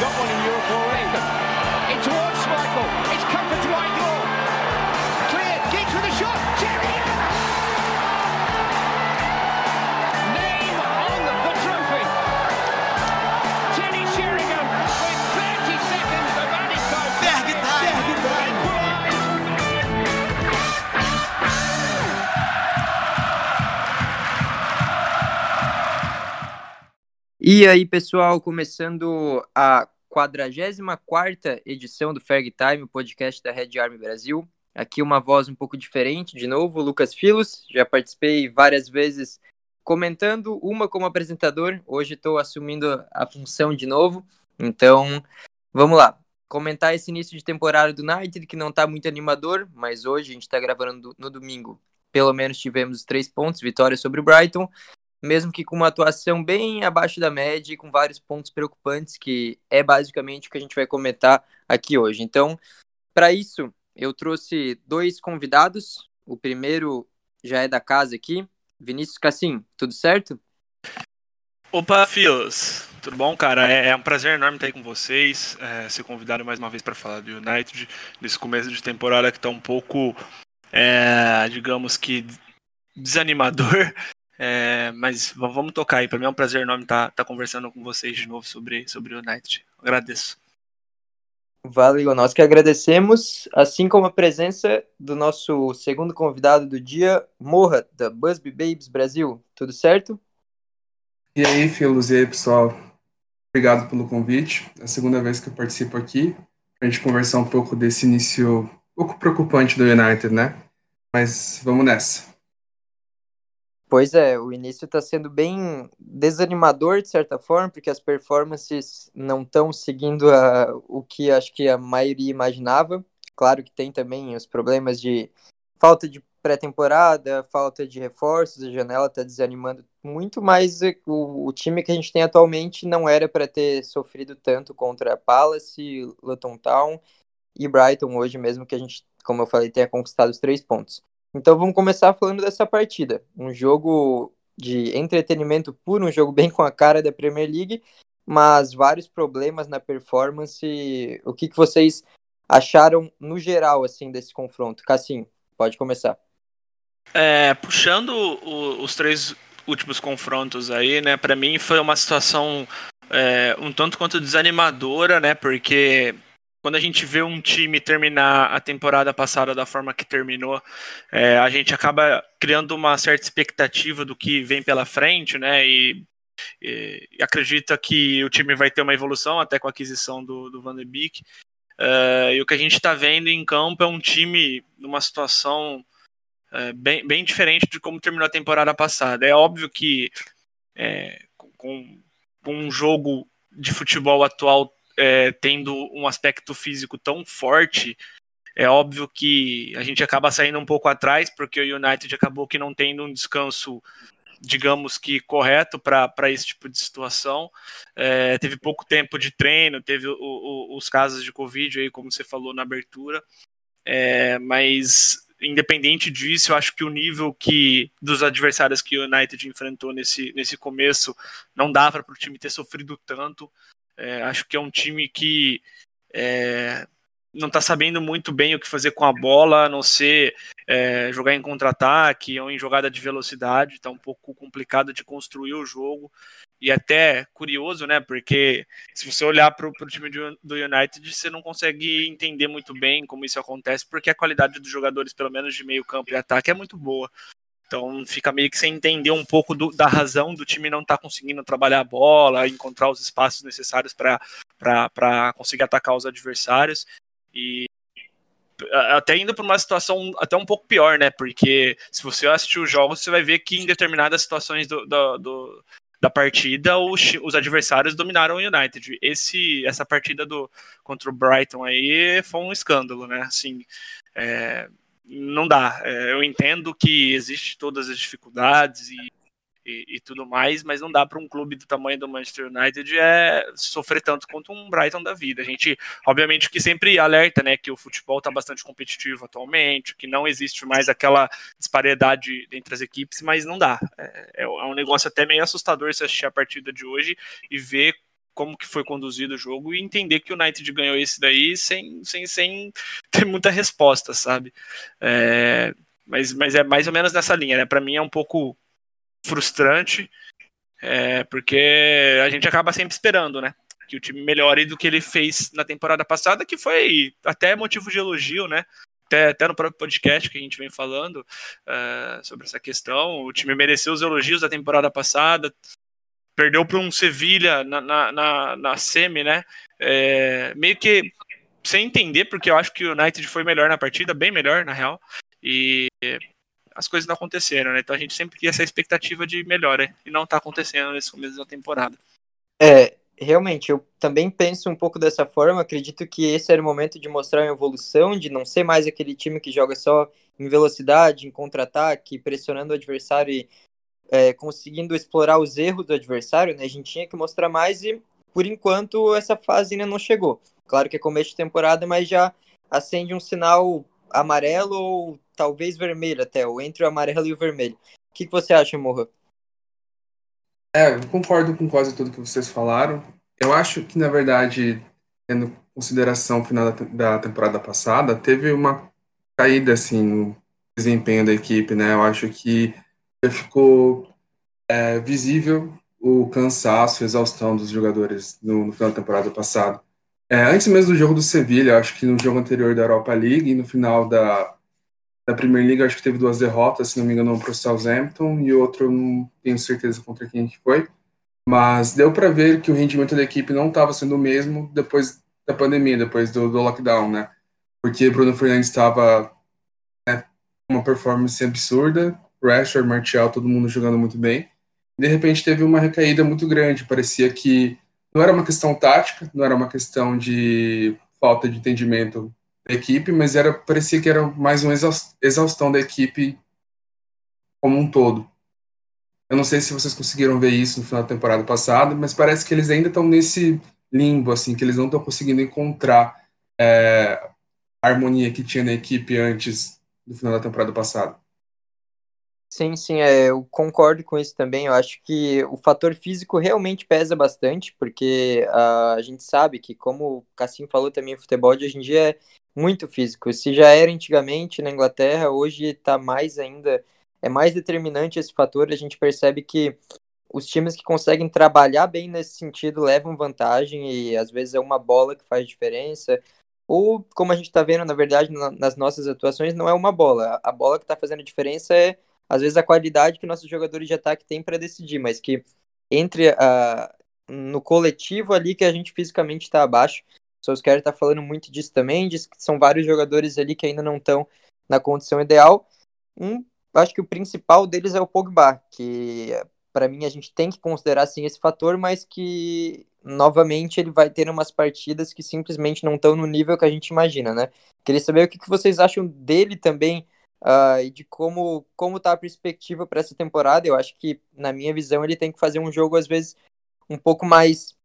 got one in Europe E aí, pessoal, começando a 44ª edição do Ferg Time, o podcast da Red Army Brasil. Aqui uma voz um pouco diferente, de novo, Lucas Filos. Já participei várias vezes comentando, uma como apresentador. Hoje estou assumindo a função de novo. Então, vamos lá. Comentar esse início de temporada do United, que não está muito animador, mas hoje a gente está gravando no domingo. Pelo menos tivemos três pontos, vitória sobre o Brighton mesmo que com uma atuação bem abaixo da média e com vários pontos preocupantes, que é basicamente o que a gente vai comentar aqui hoje. Então, para isso, eu trouxe dois convidados. O primeiro já é da casa aqui, Vinícius Cassim, tudo certo? Opa, Fios! Tudo bom, cara? É, é um prazer enorme estar aí com vocês, é, ser convidado mais uma vez para falar do United, nesse começo de temporada que está um pouco, é, digamos que, desanimador. É, mas vamos tocar aí. Para mim é um prazer enorme estar conversando com vocês de novo sobre, sobre o United. Agradeço. Valeu, nós que agradecemos, assim como a presença do nosso segundo convidado do dia, Morra, da Busby Babes Brasil. Tudo certo? E aí, Filos, e aí, pessoal? Obrigado pelo convite. É a segunda vez que eu participo aqui, para a gente conversar um pouco desse início um pouco preocupante do United, né? Mas vamos nessa. Pois é, o início está sendo bem desanimador de certa forma, porque as performances não estão seguindo a, o que acho que a maioria imaginava. Claro que tem também os problemas de falta de pré-temporada, falta de reforços, a janela está desanimando muito, mas o, o time que a gente tem atualmente não era para ter sofrido tanto contra Palace, Luton Town e Brighton hoje mesmo, que a gente, como eu falei, tenha conquistado os três pontos. Então vamos começar falando dessa partida. Um jogo de entretenimento puro, um jogo bem com a cara da Premier League, mas vários problemas na performance. O que, que vocês acharam no geral assim desse confronto? Cassim, pode começar. É, puxando o- os três últimos confrontos aí, né? Para mim foi uma situação é, um tanto quanto desanimadora, né? Porque quando a gente vê um time terminar a temporada passada da forma que terminou, é, a gente acaba criando uma certa expectativa do que vem pela frente, né? E, e- e acredita que o time vai ter uma evolução até com a aquisição do, do Van de Beek. É, e o que a gente está vendo em campo é um time numa situação é, bem, bem diferente de como terminou a temporada passada. É óbvio que é, com, com um jogo de futebol atual é, tendo um aspecto físico tão forte, é óbvio que a gente acaba saindo um pouco atrás, porque o United acabou que não tendo um descanso, digamos que correto para esse tipo de situação. É, teve pouco tempo de treino, teve o- o- os casos de Covid aí, como você falou na abertura. É, mas independente disso, eu acho que o nível que dos adversários que o United enfrentou nesse, nesse começo não dava para o time ter sofrido tanto. É, acho que é um time que é, não está sabendo muito bem o que fazer com a bola, a não ser é, jogar em contra-ataque ou em jogada de velocidade. Está um pouco complicado de construir o jogo. E até curioso, né? Porque se você olhar para o time do, do United, você não consegue entender muito bem como isso acontece, porque a qualidade dos jogadores, pelo menos de meio campo e ataque, é muito boa. Então fica meio que sem entender um pouco do- da razão do time não estar conseguindo trabalhar a bola, encontrar os espaços necessários para conseguir atacar os adversários. E até indo para uma situação até um pouco pior, né? Porque se você assistir os jogos, você vai ver que em determinadas situações do, do- do- da partida, os, os adversários dominaram o United. Esse, essa partida do, contra o Brighton aí foi um escândalo, né? Assim, é, não dá. É, eu entendo que existe todas as dificuldades e, e, e tudo mais, mas não dá para um clube do tamanho do Manchester United é, sofrer tanto quanto um Brighton da vida. A gente, obviamente, que sempre alerta, né, que o futebol está bastante competitivo atualmente, que não existe mais aquela disparidade entre as equipes, mas não dá. É, é um negócio até meio assustador se assistir a partida de hoje e ver como que foi conduzido o jogo e entender que o United ganhou esse daí sem, sem, sem ter muita resposta, sabe? É, mas, mas é mais ou menos nessa linha, né? Para mim é um pouco frustrante, é, porque a gente acaba sempre esperando, né? Que o time melhore do que ele fez na temporada passada, que foi até motivo de elogio, né? Até, até no próprio podcast que a gente vem falando uh, sobre essa questão. O time mereceu os elogios da temporada passada, perdeu para um Sevilha na, na, na, na, semi, né? É, meio que sem entender, porque eu acho que o United foi melhor na partida, bem melhor, na real. E as coisas não aconteceram, né? Então a gente sempre tinha essa expectativa de melhora e não tá acontecendo nesse começo da temporada. É, realmente, eu também penso um pouco dessa forma. Acredito que esse era o momento de mostrar uma evolução, de não ser mais aquele time que joga só em velocidade, em contra-ataque, pressionando o adversário e é, conseguindo explorar os erros do adversário, né? A gente tinha que mostrar mais e, por enquanto, essa fase ainda não chegou. Claro que é começo de temporada, mas já acende um sinal amarelo ou talvez vermelho até, ou entre o amarelo e o vermelho. O que, que você acha, Morra? É, eu concordo com quase tudo que vocês falaram. Eu acho que, na verdade, tendo em consideração o final da, da temporada passada, teve uma caída, assim, no desempenho da equipe, né? Eu acho que ficou é, visível o cansaço, a exaustão dos jogadores no, no final da temporada passada. É, antes mesmo do jogo do Sevilha, acho que no jogo anterior da Europa League e no final da, da League, acho que teve duas derrotas, se não me engano, para o Southampton e outro, não tenho certeza contra quem que foi. Mas deu para ver que o rendimento da equipe não estava sendo o mesmo depois da pandemia, depois do, do lockdown, né? Porque Bruno Fernandes estava né, uma performance absurda, Rashford, Martial, todo mundo jogando muito bem. De repente teve uma recaída muito grande, parecia que não era uma questão tática, não era uma questão de falta de entendimento da equipe, mas era parecia que era mais uma exaustão da equipe como um todo. Eu não sei se vocês conseguiram ver isso no final da temporada passada, mas parece que eles ainda estão nesse limbo, assim, que eles não estão conseguindo encontrar é, a harmonia que tinha na equipe antes do final da temporada passada. Sim, sim, é, eu concordo com isso também. Eu acho que o fator físico realmente pesa bastante, porque uh, a gente sabe que, como o Cassim falou também, o futebol de hoje em dia é muito físico. Se já era antigamente na Inglaterra, hoje está mais ainda, é mais determinante esse fator. A gente percebe que os times que conseguem trabalhar bem nesse sentido levam vantagem e às vezes é uma bola que faz diferença. Ou, como a gente está vendo, na verdade, nas nossas atuações, não é uma bola. A bola que está fazendo a diferença é às vezes a qualidade que nossos jogadores de ataque têm para decidir, mas que entre a, no coletivo ali que a gente fisicamente está abaixo. O Solskjaer está falando muito disso também, diz que são vários jogadores ali que ainda não estão na condição ideal. Um, acho que o principal deles é o Pogba, que para mim a gente tem que considerar sim esse fator, mas que novamente ele vai ter umas partidas que simplesmente não estão no nível que a gente imagina, né? Queria saber o que, que vocês acham dele também uh, e de como como tá a perspectiva para essa temporada. Eu acho que, na minha visão, ele tem que fazer um jogo às vezes um pouco mais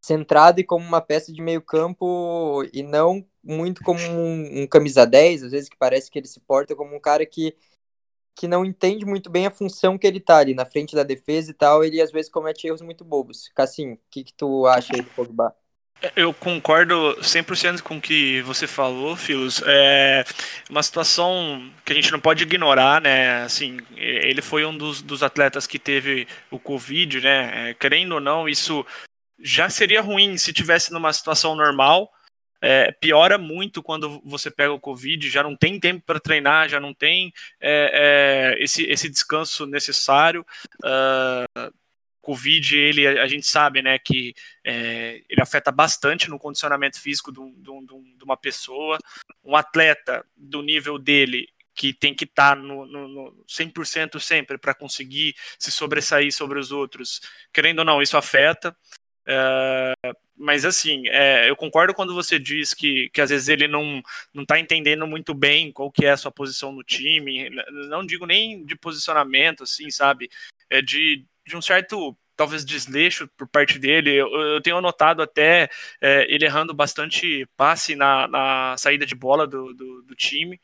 centrado e como uma peça de meio campo e não muito como um, um, camisa 10, às vezes que parece que ele se porta como um cara que, que não entende muito bem a função que ele tá ali na frente da defesa e tal, ele às vezes comete erros muito bobos. Cassim, o que, que tu acha aí do Pogba? Eu concordo 100% com o que você falou, Filos. É uma situação que a gente não pode ignorar, né? Assim, ele foi um dos, dos atletas que teve o Covid, né? É, querendo ou não, isso já seria ruim se tivesse numa situação normal. É, piora muito quando você pega o Covid, já não tem tempo para treinar, já não tem é, é, esse, esse descanso necessário. Uh, Covid, ele, a gente sabe, né, que é, ele afeta bastante no condicionamento físico de, de, de, uma pessoa. Um atleta do nível dele, que tem que estar tá no, no, no 100% sempre para conseguir se sobressair sobre os outros, querendo ou não, isso afeta. É, mas assim, é, eu concordo quando você diz que, que às vezes ele não não está entendendo muito bem qual que é a sua posição no time. Não digo nem de posicionamento, assim, sabe? É de de um certo talvez desleixo por parte dele. Eu, eu tenho notado até é, ele errando bastante passe na, na saída de bola do, do, do time.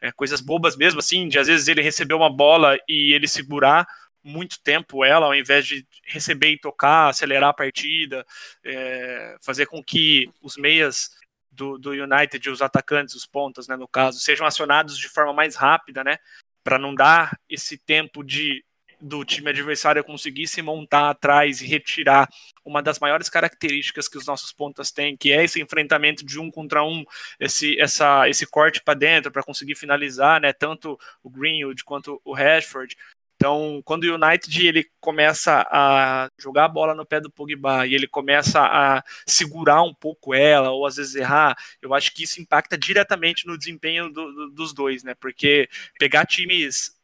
É, coisas bobas mesmo, assim, de às vezes ele receber uma bola e ele segurar muito tempo ela, ao invés de receber e tocar, acelerar a partida, é, fazer com que os meias do, do United, os atacantes, os pontas, né, no caso, sejam acionados de forma mais rápida, né, para não dar esse tempo de do time adversário conseguir se montar atrás e retirar uma das maiores características que os nossos pontas têm, que é esse enfrentamento de um contra um, esse, essa, esse corte para dentro para conseguir finalizar, né? Tanto o Greenwood quanto o Rashford. Então, quando o United ele começa a jogar a bola no pé do Pogba e ele começa a segurar um pouco ela ou às vezes errar, eu acho que isso impacta diretamente no desempenho do, do, dos dois, né? Porque pegar times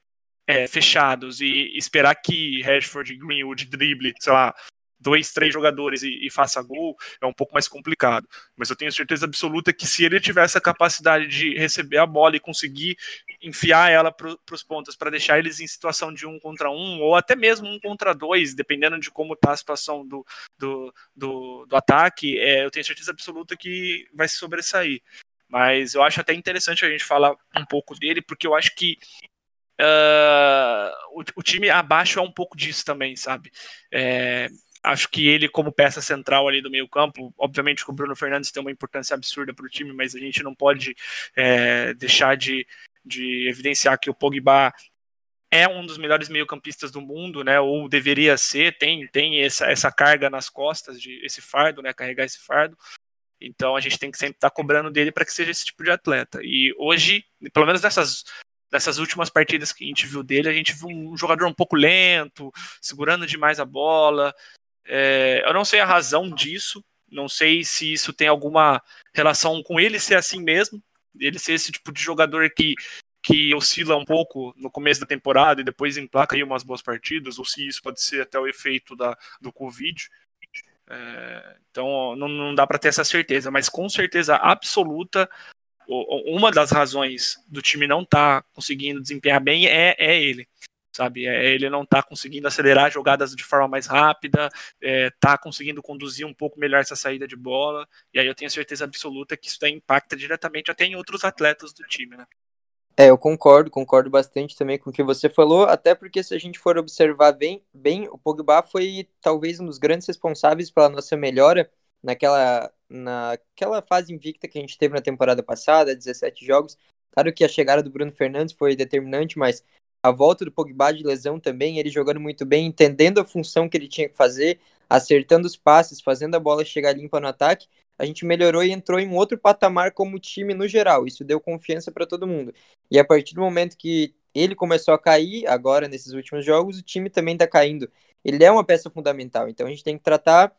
é, fechados e esperar que Rashford e Greenwood drible, sei lá, dois, três jogadores e, e, faça gol, é um pouco mais complicado. Mas eu tenho certeza absoluta que se ele tiver essa capacidade de receber a bola e conseguir enfiar ela para os pontos, para deixar eles em situação de um contra um, ou até mesmo um contra dois, dependendo de como está a situação do, do, do, do ataque, é, eu tenho certeza absoluta que vai se sobressair. Mas eu acho até interessante a gente falar um pouco dele, porque eu acho que Uh, o, o, time abaixo é um pouco disso também, sabe? É, acho que ele, como peça central ali do meio campo, obviamente que o Bruno Fernandes tem uma importância absurda para o time, mas a gente não pode é, deixar de, de evidenciar que o Pogba é um dos melhores meio-campistas do mundo, né? Ou deveria ser, tem, tem essa, essa carga nas costas de esse fardo, né? Carregar esse fardo. Então a gente tem que sempre estar tá cobrando dele para que seja esse tipo de atleta. E hoje, pelo menos nessas nessas últimas partidas que a gente viu dele, a gente viu um jogador um pouco lento, segurando demais a bola, é, eu não sei a razão disso, não sei se isso tem alguma relação com ele ser assim mesmo, ele ser esse tipo de jogador que, que oscila um pouco no começo da temporada e depois emplaca aí umas boas partidas, ou se isso pode ser até o efeito da, do Covid. É, então não, não dá para ter essa certeza, mas com certeza absoluta uma das razões do time não estar tá conseguindo desempenhar bem é, é ele sabe? É, ele não está conseguindo acelerar jogadas de forma mais rápida, está é, conseguindo conduzir um pouco melhor essa saída de bola, e aí eu tenho certeza absoluta que isso impacta diretamente até em outros atletas do time, né? É, eu concordo, concordo bastante também com o que você falou, até porque se a gente for observar bem, bem o Pogba foi talvez um dos grandes responsáveis pela nossa melhora naquela, naquela fase invicta que a gente teve na temporada passada, 17 jogos. Claro que a chegada do Bruno Fernandes foi determinante, mas a volta do Pogba de lesão também, ele jogando muito bem, entendendo a função que ele tinha que fazer, acertando os passes, fazendo a bola chegar limpa no ataque, a gente melhorou e entrou em um outro patamar como time no geral. Isso deu confiança para todo mundo. E a partir do momento que ele começou a cair, agora nesses últimos jogos, o time também está caindo. Ele é uma peça fundamental, então a gente tem que tratar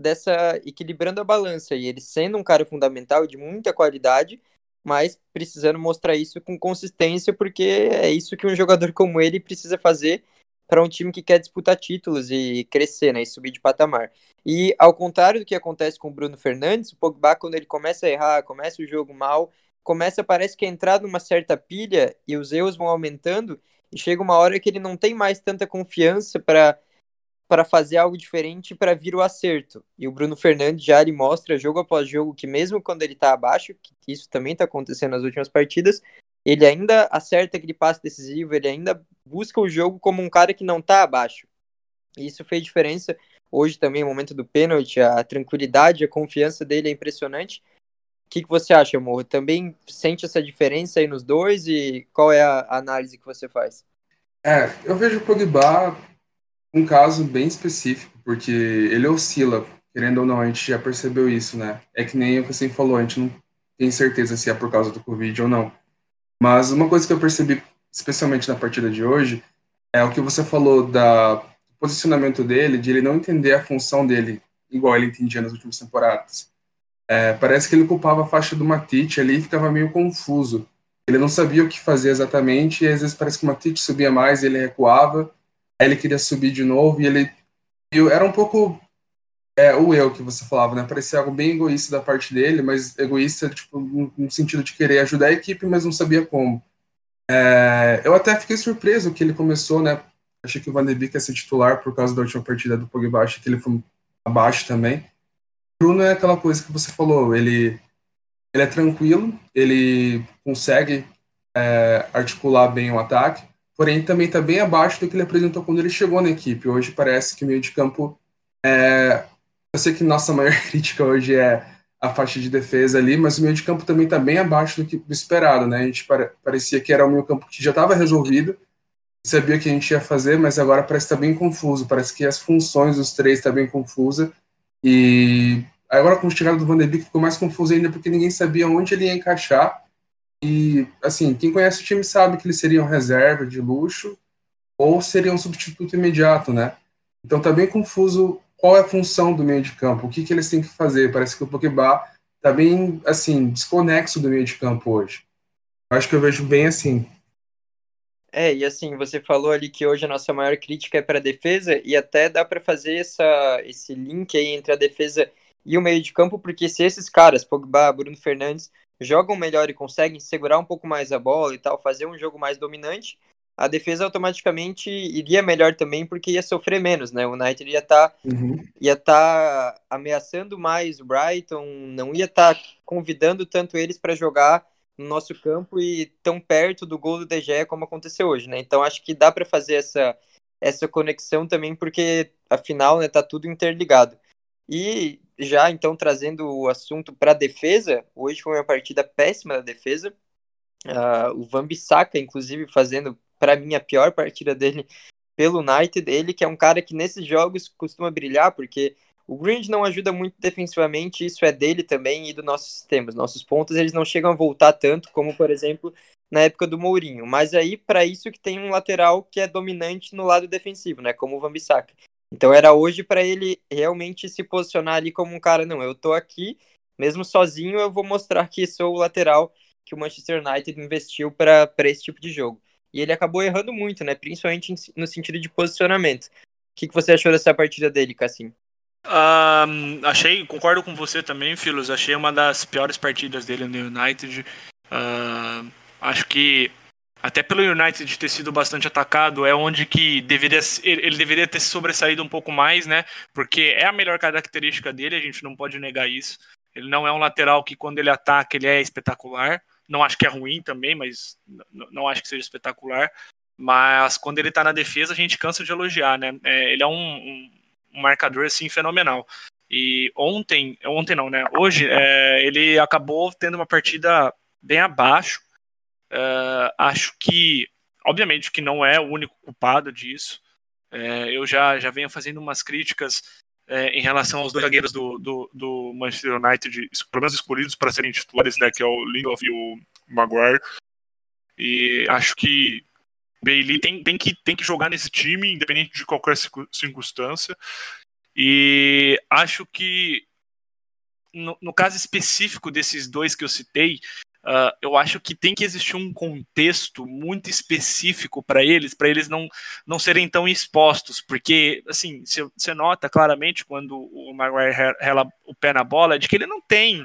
dessa equilibrando a balança e ele sendo um cara fundamental de muita qualidade, mas precisando mostrar isso com consistência, porque é isso que um jogador como ele precisa fazer para um time que quer disputar títulos e crescer, né, e subir de patamar. E ao contrário do que acontece com o Bruno Fernandes, o Pogba quando ele começa a errar, começa o jogo mal, começa parece que a entrar numa certa pilha e os erros vão aumentando e chega uma hora que ele não tem mais tanta confiança para para fazer algo diferente para vir o acerto. E o Bruno Fernandes já ele mostra jogo após jogo que mesmo quando ele está abaixo, que isso também está acontecendo nas últimas partidas, ele ainda acerta aquele passe decisivo, ele ainda busca o jogo como um cara que não está abaixo. E isso fez diferença. Hoje também, o momento do pênalti, a tranquilidade, a confiança dele é impressionante. O que, que você acha, Morro? Também sente essa diferença aí nos dois e qual é a análise que você faz? É, eu vejo o Pogba um caso bem específico, porque ele oscila, querendo ou não, a gente já percebeu isso, né? É que nem o que você falou, a gente não tem certeza se é por causa do Covid ou não. Mas uma coisa que eu percebi, especialmente na partida de hoje, é o que você falou da posicionamento dele, de ele não entender a função dele, igual ele entendia nas últimas temporadas. É, parece que ele culpava a faixa do Matite ali e ficava meio confuso. Ele não sabia o que fazer exatamente, e às vezes parece que o Matite subia mais e ele recuava, Aí ele queria subir de novo e ele. Eu, era um pouco é, o eu que você falava, né? Parecia algo bem egoísta da parte dele, mas egoísta, tipo, no, no sentido de querer ajudar a equipe, mas não sabia como. É, eu até fiquei surpreso que ele começou, né? Achei que o Van de Beek ia ser titular por causa da última partida do Pogba, achei que ele foi abaixo também. O Bruno é aquela coisa que você falou, ele, ele é tranquilo, ele consegue é, articular bem o ataque, porém também está bem abaixo do que ele apresentou quando ele chegou na equipe. Hoje parece que o meio de campo é... Eu sei que nossa maior crítica hoje é a faixa de defesa ali, mas o meio de campo também está bem abaixo do que do esperado, né? A gente pare... parecia que era o meio campo que já estava resolvido, sabia o que a gente ia fazer, mas agora parece estar tá bem confuso. Parece que as funções dos três estão tá bem confusa e agora com o chegada do Van de Beek ficou mais confuso ainda porque ninguém sabia onde ele ia encaixar e, assim, quem conhece o time sabe que eles seriam reserva de luxo ou seriam um substituto imediato, né? Então tá bem confuso qual é a função do meio de campo, o que, que eles têm que fazer. Parece que o Pogba tá bem, assim, desconexo do meio de campo hoje. Acho que eu vejo bem assim. É, e assim, você falou ali que hoje a nossa maior crítica é para a defesa, e até dá para fazer essa, esse link aí entre a defesa e o meio de campo, porque se esses caras, Pogba, Bruno Fernandes, jogam melhor e conseguem segurar um pouco mais a bola e tal, fazer um jogo mais dominante, a defesa automaticamente iria melhor também, porque ia sofrer menos, né? O United ia estar tá, uhum. ia tá ameaçando mais o Brighton, não ia estar tá convidando tanto eles para jogar no nosso campo e tão perto do gol do DG como aconteceu hoje, né? Então acho que dá para fazer essa essa conexão também, porque afinal, né, tá tudo interligado. E já então trazendo o assunto para a defesa, hoje foi uma partida péssima da defesa. Uh, o Van Bissaka, inclusive, fazendo para mim a pior partida dele pelo United. Ele que é um cara que nesses jogos costuma brilhar, porque o Grind não ajuda muito defensivamente, isso é dele também e do nosso sistema. Os nossos pontos eles não chegam a voltar tanto como, por exemplo, na época do Mourinho. Mas aí para isso que tem um lateral que é dominante no lado defensivo, né, como o Van Bissaka. Então era hoje para ele realmente se posicionar ali como um cara, não, eu tô aqui, mesmo sozinho eu vou mostrar que sou o lateral que o Manchester United investiu para esse tipo de jogo. E ele acabou errando muito, né? Principalmente no sentido de posicionamento. O que, que você achou dessa partida dele, Cassim? Um, achei, concordo com você também, Filos. Achei uma das piores partidas dele no United. Uh, acho que até pelo United ter sido bastante atacado, é onde que deveria ele deveria ter sobressaído um pouco mais, né? Porque é a melhor característica dele, a gente não pode negar isso. Ele não é um lateral que quando ele ataca ele é espetacular. Não acho que é ruim também, mas não acho que seja espetacular. Mas quando ele tá na defesa, a gente cansa de elogiar, né? É, ele é um, um, um, marcador assim fenomenal. E ontem, ontem não, né? Hoje é, ele acabou tendo uma partida bem abaixo Uh, acho que, obviamente, que não é o único culpado disso. Uh, eu já, já venho fazendo umas críticas uh, em relação aos dois zagueiros do, do, do, Manchester United, pelo menos escolhidos para serem titulares, né, que é o Lindelof e o Maguire. E acho que o Bailey tem, tem, que, tem que jogar nesse time, independente de qualquer circunstância. E acho que no, no, caso específico desses dois que eu citei, Uh, eu acho que tem que existir um contexto muito específico para eles, para eles não, não serem tão expostos, porque, assim, você nota claramente quando o Maguire rela o pé na bola, de que ele não tem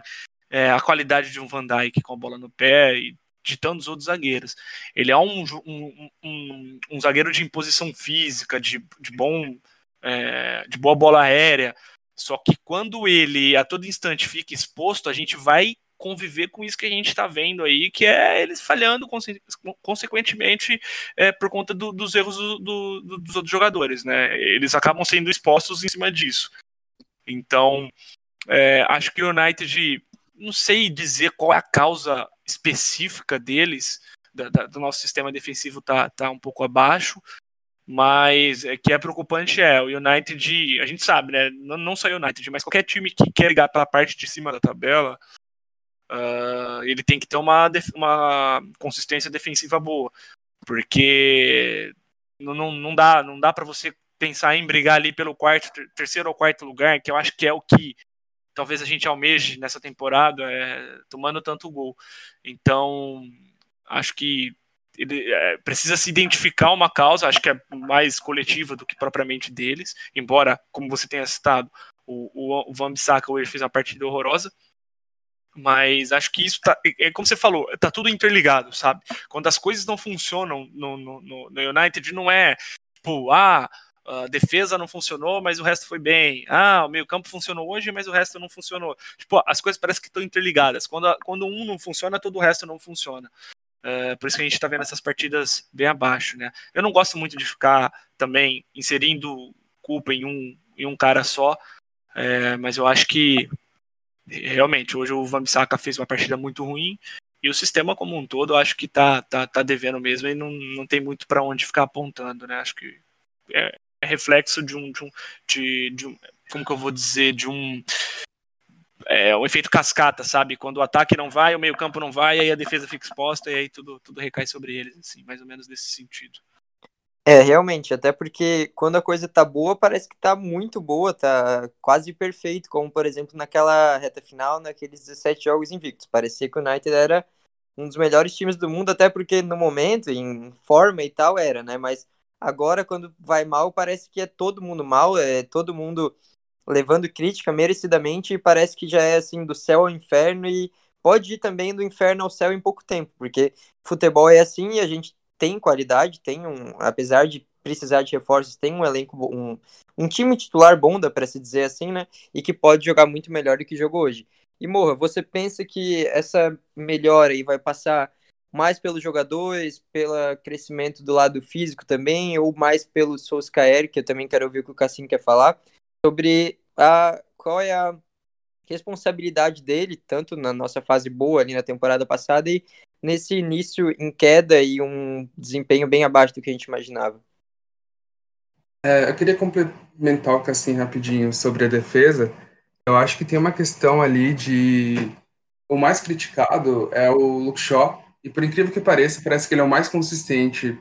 é, a qualidade de um Van Dijk com a bola no pé e de tantos outros zagueiros. Ele é um, um, um, um zagueiro de imposição física, de, de bom é, de boa bola aérea, só que quando ele a todo instante fica exposto, a gente vai conviver com isso que a gente está vendo aí, que é eles falhando conse consequentemente é, por conta do, dos erros do, do, dos outros jogadores, né? Eles acabam sendo expostos em cima disso. Então, é, acho que o United, não sei dizer qual é a causa específica deles, da, da, do nosso sistema defensivo tá, tá um pouco abaixo, mas é, que é preocupante é o United, a gente sabe, né? Não, não só o United, mas qualquer time que quer ligar pela parte de cima da tabela, uh, ele tem que ter uma, uma consistência defensiva boa, porque não, não dá, não dá para você pensar em brigar ali pelo quarto, terceiro ou quarto lugar, que eu acho que é o que talvez a gente almeje nessa temporada, é, tomando tanto gol. Então, acho que ele é, precisa se identificar uma causa, acho que é mais coletiva do que propriamente deles, embora, como você tenha citado, o, o, o Van Bissaka hoje fez uma partida horrorosa, mas acho que isso tá. É, é como você falou, tá tudo interligado, sabe? Quando as coisas não funcionam no, no, no United, não é tipo, ah, a defesa não funcionou, mas o resto foi bem. Ah, o meio-campo funcionou hoje, mas o resto não funcionou. Tipo, as coisas parecem que estão interligadas. Quando, quando um não funciona, todo o resto não funciona. Uh, por isso que a gente está vendo essas partidas bem abaixo, né? Eu não gosto muito de ficar também inserindo culpa em um, em um cara só, é, mas eu acho que realmente hoje o Vambisaka fez uma partida muito ruim e o sistema como um todo eu acho que tá, tá, tá devendo mesmo e não, não tem muito para onde ficar apontando, né? Acho que é, é reflexo de um, de um de, de um como que eu vou dizer de um é, o efeito cascata, sabe? Quando o ataque não vai, o meio-campo não vai, aí a defesa fica exposta e aí tudo, tudo recai sobre eles, assim, mais ou menos nesse sentido. É, realmente, até porque quando a coisa tá boa, parece que tá muito boa, tá quase perfeito, como por exemplo naquela reta final, naqueles 17 jogos invictos. Parecia que o United era um dos melhores times do mundo, até porque no momento, em forma e tal, era, né? Mas agora, quando vai mal, parece que é todo mundo mal, é todo mundo levando crítica merecidamente e parece que já é assim do céu ao inferno e pode ir também do inferno ao céu em pouco tempo, porque futebol é assim e a gente tem qualidade, tem um, apesar de precisar de reforços, tem um elenco, um, um time titular bom, dá para se dizer assim, né? E que pode jogar muito melhor do que jogou hoje. E Morra, você pensa que essa melhora aí vai passar mais pelos jogadores, pelo crescimento do lado físico também, ou mais pelo Solskjaer, que eu também quero ouvir o que o Cassim quer falar, sobre a, qual é a responsabilidade dele, tanto na nossa fase boa ali na temporada passada e nesse início em queda e um desempenho bem abaixo do que a gente imaginava. É, eu queria complementar o Cassim rapidinho sobre a defesa. Eu acho que tem uma questão ali de. O mais criticado é o Luke Shaw, e por incrível que pareça, parece que ele é o mais consistente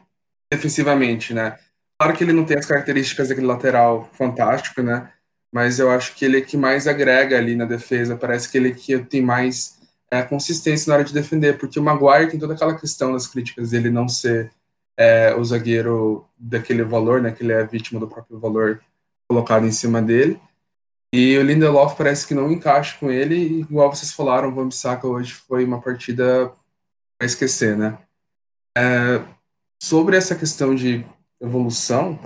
defensivamente, né? Claro que ele não tem as características daquele lateral fantástico, né? Mas eu acho que ele é que mais agrega ali na defesa. Parece que ele é que tem mais é, consistência na hora de defender, porque o Maguire tem toda aquela questão das críticas dele não ser é, o zagueiro daquele valor, né? Que ele é vítima do próprio valor colocado em cima dele. E o Lindelof parece que não encaixa com ele, igual vocês falaram, o Vambisaka hoje foi uma partida para esquecer, né? É, sobre essa questão de evolução,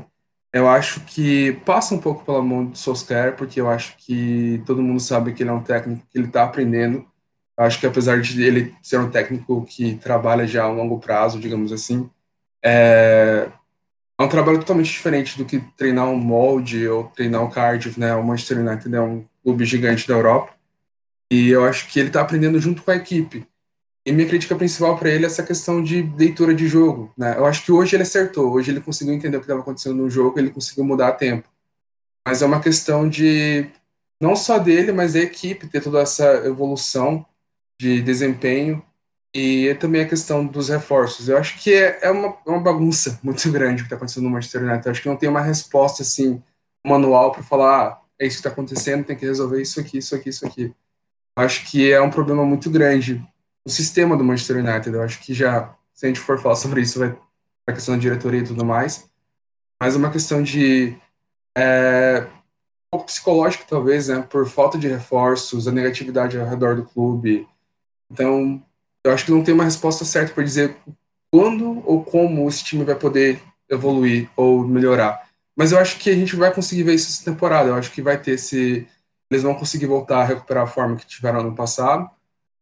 eu acho que passa um pouco pela mão do Solskjaer, porque eu acho que todo mundo sabe que ele é um técnico que ele está aprendendo. Acho que apesar de ele ser um técnico que trabalha já a longo prazo, digamos assim, é, é um trabalho totalmente diferente do que treinar um molde ou treinar o um Cardiff, né? O Manchester United é um clube gigante da Europa. E eu acho que ele está aprendendo junto com a equipe. E minha crítica principal para ele é essa questão de leitura de jogo. Né? Eu acho que hoje ele acertou, hoje ele conseguiu entender o que estava acontecendo no jogo, ele conseguiu mudar a tempo. Mas é uma questão de não só dele, mas da equipe ter toda essa evolução de desempenho e também a questão dos reforços. Eu acho que é, é uma, é uma bagunça muito grande o que está acontecendo no Manchester United. Eu acho que não tem uma resposta assim manual para falar ah, é isso que está acontecendo, tem que resolver isso aqui, isso aqui, isso aqui. Eu acho que é um problema muito grande o sistema do Manchester United. Eu acho que já, se a gente for falar sobre isso, vai a questão da diretoria e tudo mais. Mas é uma questão de é, um pouco psicológico, talvez, né? Por falta de reforços, a negatividade ao redor do clube. Então, eu acho que não tem uma resposta certa para dizer quando ou como esse time vai poder evoluir ou melhorar. Mas eu acho que a gente vai conseguir ver isso essa temporada. Eu acho que vai ter esse. Eles vão conseguir voltar a recuperar a forma que tiveram no passado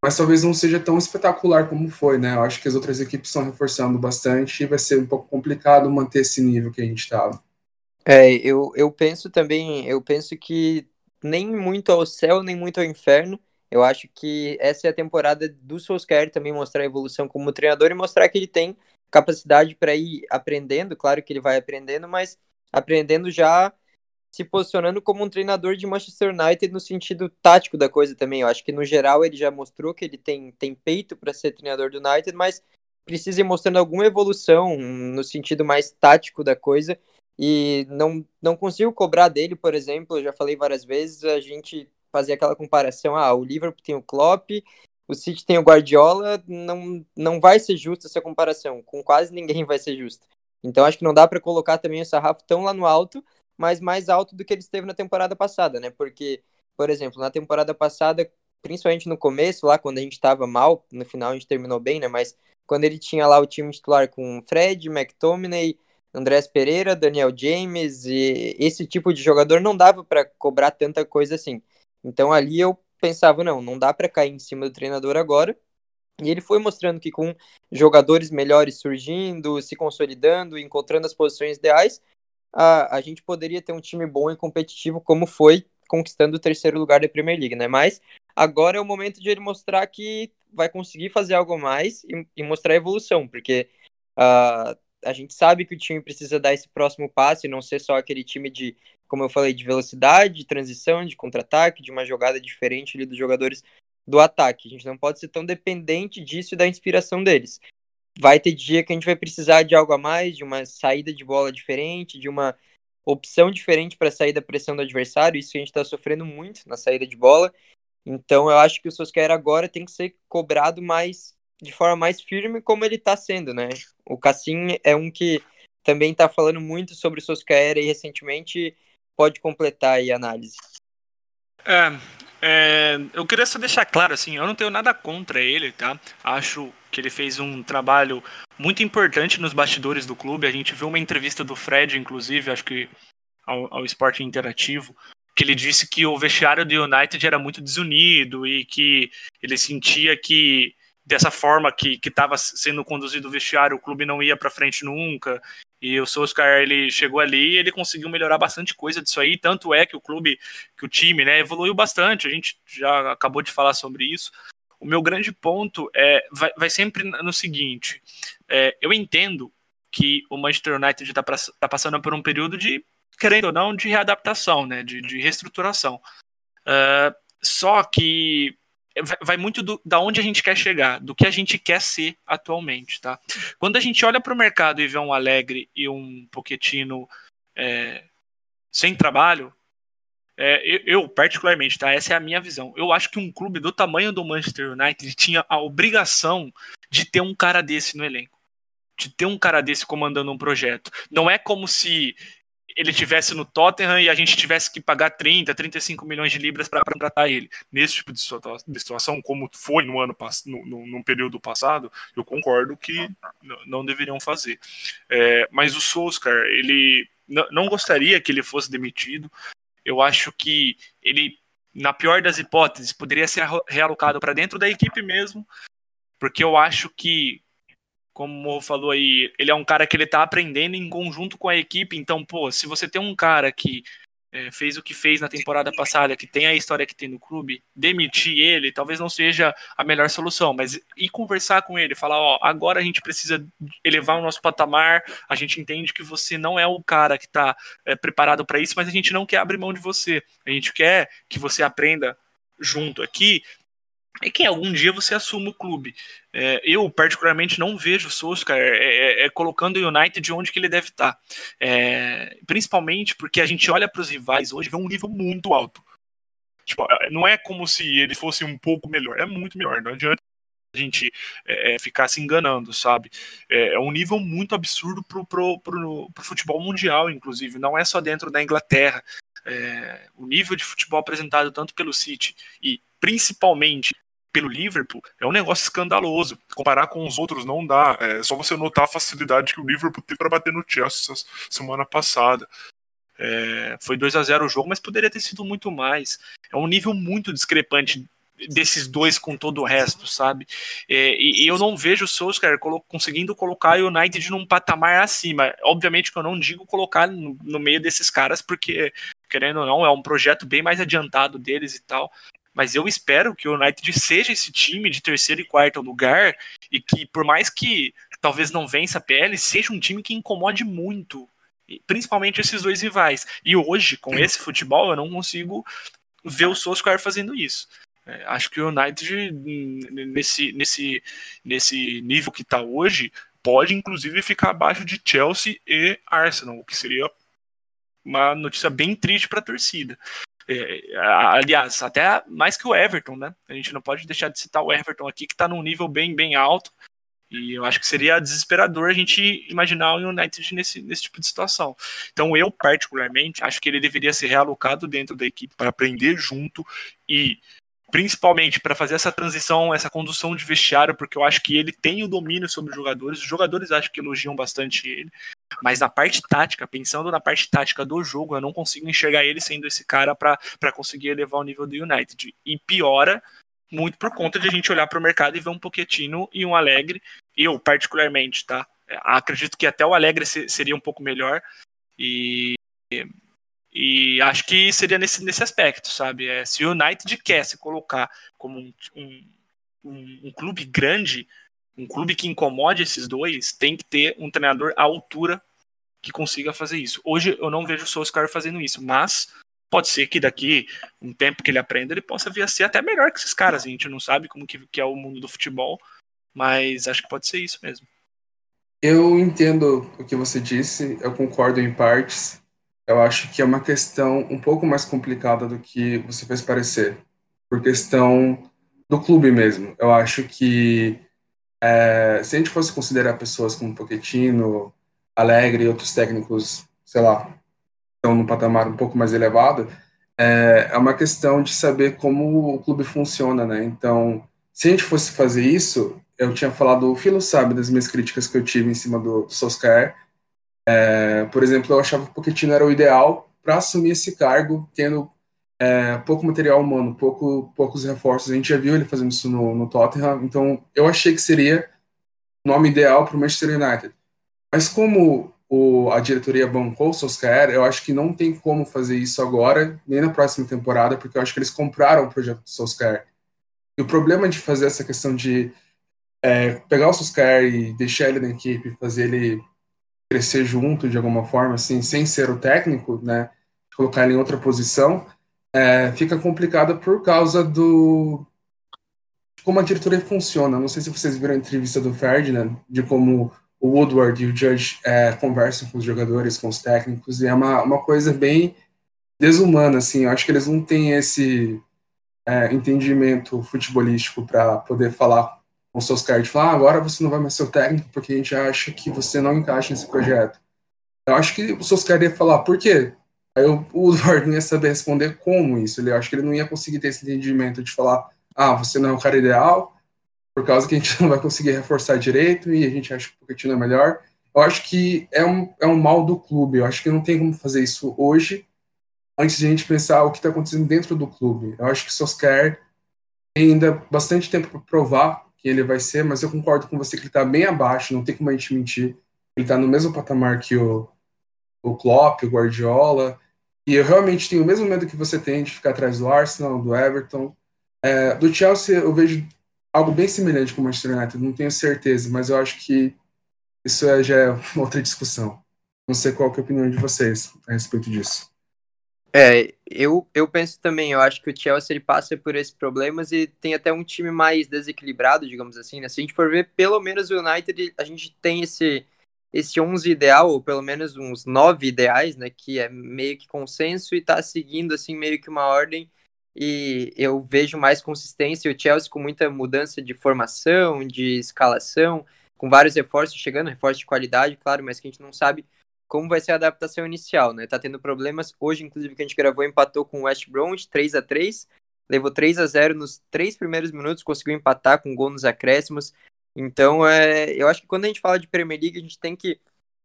mas talvez não seja tão espetacular como foi, né? Eu acho que as outras equipes estão reforçando bastante e vai ser um pouco complicado manter esse nível que a gente estava. É, eu, eu penso também, eu penso que nem muito ao céu, nem muito ao inferno. Eu acho que essa é a temporada do Solskjaer também mostrar a evolução como treinador e mostrar que ele tem capacidade para ir aprendendo, claro que ele vai aprendendo, mas aprendendo já se posicionando como um treinador de Manchester United no sentido tático da coisa também. Eu acho que no geral ele já mostrou que ele tem, tem peito para ser treinador do United, mas precisa ir mostrando alguma evolução no sentido mais tático da coisa. E não, não consigo cobrar dele, por exemplo, eu já falei várias vezes, a gente fazer aquela comparação, ah, o Liverpool tem o Klopp, o City tem o Guardiola, não, não vai ser justa essa comparação, com quase ninguém vai ser justa. Então acho que não dá para colocar também o sarrafo tão lá no alto, mas mais alto do que ele esteve na temporada passada, né? Porque, por exemplo, na temporada passada, principalmente no começo, lá quando a gente estava mal, no final a gente terminou bem, né? Mas quando ele tinha lá o time titular com Fred, McTominay, Andrés Pereira, Daniel James e esse tipo de jogador não dava para cobrar tanta coisa assim. Então ali eu pensava, não, não dá para cair em cima do treinador agora. E ele foi mostrando que com jogadores melhores surgindo, se consolidando, encontrando as posições ideais, a, a gente poderia ter um time bom e competitivo, como foi conquistando o terceiro lugar da Premier League, né? Mas agora é o momento de ele mostrar que vai conseguir fazer algo mais e, e mostrar evolução, porque uh, a gente sabe que o time precisa dar esse próximo passo e não ser só aquele time de, como eu falei, de velocidade, de transição, de contra-ataque, de uma jogada diferente ali dos jogadores do ataque. A gente não pode ser tão dependente disso e da inspiração deles. Vai ter dia que a gente vai precisar de algo a mais, de uma saída de bola diferente, de uma opção diferente para sair da pressão do adversário. Isso a gente está sofrendo muito na saída de bola. Então eu acho que o Solskjaer agora tem que ser cobrado mais de forma mais firme como ele está sendo, né? O Cassim é um que também está falando muito sobre o Solskjaer e recentemente pode completar aí a análise. É, é, eu queria só deixar claro, assim, eu não tenho nada contra ele, tá? Acho que ele fez um trabalho muito importante nos bastidores do clube. A gente viu uma entrevista do Fred, inclusive, acho que ao, ao Esporte Interativo, que ele disse que o vestiário do United era muito desunido e que ele sentia que dessa forma que estava sendo conduzido o vestiário, o clube não ia para frente nunca. E o Solskjaer, ele chegou ali e ele conseguiu melhorar bastante coisa disso aí. Tanto é que o clube, que o time, né, evoluiu bastante. A gente já acabou de falar sobre isso. O meu grande ponto é vai, vai sempre no seguinte: é, eu entendo que o Manchester United está tá passando por um período de, querendo ou não, de readaptação, né, de, de reestruturação. Uh, só que vai muito do, da onde a gente quer chegar, do que a gente quer ser atualmente, tá? Quando a gente olha para o mercado e vê um Alegre e um Poquetino é, sem trabalho, é, eu, eu, particularmente, tá? Essa é a minha visão. Eu acho que um clube do tamanho do Manchester United tinha a obrigação de ter um cara desse no elenco. De ter um cara desse comandando um projeto. Não é como se ele tivesse no Tottenham e a gente tivesse que pagar 30, 35 milhões de libras para contratar ele. Nesse tipo de situação, como foi no ano no, no, no período passado, eu concordo que não deveriam fazer. É, mas o Solskjaer, ele não gostaria que ele fosse demitido. Eu acho que ele, na pior das hipóteses, poderia ser realocado para dentro da equipe mesmo, porque eu acho que como o Morro falou aí, ele é um cara que ele tá aprendendo em conjunto com a equipe, então, pô, se você tem um cara que é, fez o que fez na temporada passada, que tem a história que tem no clube, demitir ele talvez não seja a melhor solução, mas ir conversar com ele, falar, ó, agora a gente precisa elevar o nosso patamar, a gente entende que você não é o cara que tá é, preparado para isso, mas a gente não quer abrir mão de você, a gente quer que você aprenda junto aqui é que algum dia você assuma o clube. É, eu, particularmente, não vejo o Solskjaer é, é, é, colocando o United onde que ele deve estar. É, principalmente porque a gente olha para os rivais hoje e vê um nível muito alto. Tipo, é, não é como se ele fosse um pouco melhor, é muito melhor. Não adianta a gente ficar se enganando, sabe? É, um nível muito absurdo pro, pro, pro, pro, futebol mundial, inclusive. Não é só dentro da Inglaterra. o nível de futebol apresentado tanto pelo City e principalmente pelo Liverpool é um negócio escandaloso. Comparar com os outros não dá. É só você notar a facilidade que o Liverpool teve para bater no Chelsea semana passada. É, foi 2 a 0 o jogo, mas poderia ter sido muito mais. É um nível muito discrepante desses dois com todo o resto, sabe? É, e, e, eu não vejo o Solskjaer colo conseguindo colocar o United num patamar acima. Obviamente que eu não digo colocar no, no meio desses caras, porque, querendo ou não, é um projeto bem mais adiantado deles e tal mas eu espero que o United seja esse time de terceiro e quarto lugar e que, por mais que talvez não vença a PL, seja um time que incomode muito, principalmente esses dois rivais. E hoje, com esse futebol, eu não consigo ver o Solskjaer fazendo isso. É, acho que o United, nesse, nesse, nesse nível que está hoje, pode inclusive ficar abaixo de Chelsea e Arsenal, o que seria uma notícia bem triste para a torcida. É, aliás, até mais que o Everton, né? A gente não pode deixar de citar o Everton aqui, que está num nível bem, bem alto. E eu acho que seria desesperador a gente imaginar o United nesse, nesse tipo de situação. Então, eu, particularmente, acho que ele deveria ser realocado dentro da equipe para aprender junto e principalmente para fazer essa transição, essa condução de vestiário, porque eu acho que ele tem o domínio sobre os jogadores. Os jogadores acho que elogiam bastante ele. Mas na parte tática, pensando na parte tática do jogo, eu não consigo enxergar ele sendo esse cara para conseguir elevar o nível do United. E piora muito por conta de a gente olhar para o mercado e ver um Pochettino e um Alegre, eu particularmente, tá? Acredito que até o Alegre seria um pouco melhor e, e acho que seria nesse, nesse aspecto, sabe? É, se o United quer se colocar como um, um, um clube grande, um clube que incomode esses dois, tem que ter um treinador à altura que consiga fazer isso. Hoje eu não vejo o Solskjaer fazendo isso, mas pode ser que daqui um tempo que ele aprenda, ele possa vir a ser até melhor que esses caras. A gente não sabe como que, que é o mundo do futebol, mas acho que pode ser isso mesmo. Eu entendo o que você disse, eu concordo em partes. Eu acho que é uma questão um pouco mais complicada do que você fez parecer, por questão do clube mesmo. Eu acho que é, se a gente fosse considerar pessoas como Pochettino, Alegre e outros técnicos, sei lá, estão num patamar um pouco mais elevado, é, é uma questão de saber como o clube funciona, né? Então, se a gente fosse fazer isso, eu tinha falado, o Filo sabe das minhas críticas que eu tive em cima do, do Solskjaer. É, por exemplo, eu achava que o Pochettino era o ideal para assumir esse cargo, tendo é, pouco material humano, pouco, poucos reforços. A gente já viu ele fazendo isso no, no Tottenham, então eu achei que seria o nome ideal para o Manchester United. Mas como o, a diretoria bancou o Solskjaer, eu acho que não tem como fazer isso agora, nem na próxima temporada, porque eu acho que eles compraram o projeto do Solskjaer. E o problema de fazer essa questão de é, pegar o Solskjaer e deixar ele na equipe, fazer ele crescer junto de alguma forma, assim, sem ser o técnico, né, colocar ele em outra posição, é, fica complicado por causa do como a diretoria funciona. Não sei se vocês viram a entrevista do Ferdinand, de como o Woodward e o Judge é, conversam com os jogadores, com os técnicos, e é uma, uma coisa bem desumana, assim. Eu acho que eles não têm esse é, entendimento futebolístico para poder falar com seus caras, de falar, ah, agora você não vai mais ser o técnico porque a gente acha que você não encaixa nesse projeto. Eu acho que o seus caras ia falar, por quê? Aí o Woodward não ia saber responder como isso. Ele acho que ele não ia conseguir ter esse entendimento de falar, ah, você não é o cara ideal, por causa que a gente não vai conseguir reforçar direito e a gente acha que o Pochettino é melhor. Eu acho que é um, é um mal do clube. Eu acho que não tem como fazer isso hoje, antes de a gente pensar o que está acontecendo dentro do clube. Eu acho que o Solskjaer tem ainda bastante tempo para provar que ele vai ser, mas eu concordo com você que ele está bem abaixo, não tem como a gente mentir. Ele está no mesmo patamar que o, o Klopp, o Guardiola, e eu realmente tenho o mesmo medo que você tem de ficar atrás do Arsenal, do Everton. É, do Chelsea, eu vejo algo bem semelhante com o Manchester United, não tenho certeza, mas eu acho que isso é, já é outra discussão. Não sei qual é a opinião de vocês a respeito disso. É, eu, eu penso também, eu acho que o Chelsea ele passa por esses problemas e tem até um time mais desequilibrado, digamos assim, né? Se a gente for ver, pelo menos o United, a gente tem esse, esse 11 ideal, ou pelo menos uns 9 ideais, né? Que é meio que consenso e tá seguindo, assim, meio que uma ordem e eu vejo mais consistência. O Chelsea com muita mudança de formação, de escalação, com vários reforços chegando, reforços de qualidade, claro, mas que a gente não sabe como vai ser a adaptação inicial, né? Tá tendo problemas. Hoje, inclusive, que a gente gravou, empatou com o West Bromwich 3 a 3 levou 3 a 0 nos três primeiros minutos, conseguiu empatar com gol nos acréscimos. Então, é, eu acho que quando a gente fala de Premier League, a gente tem que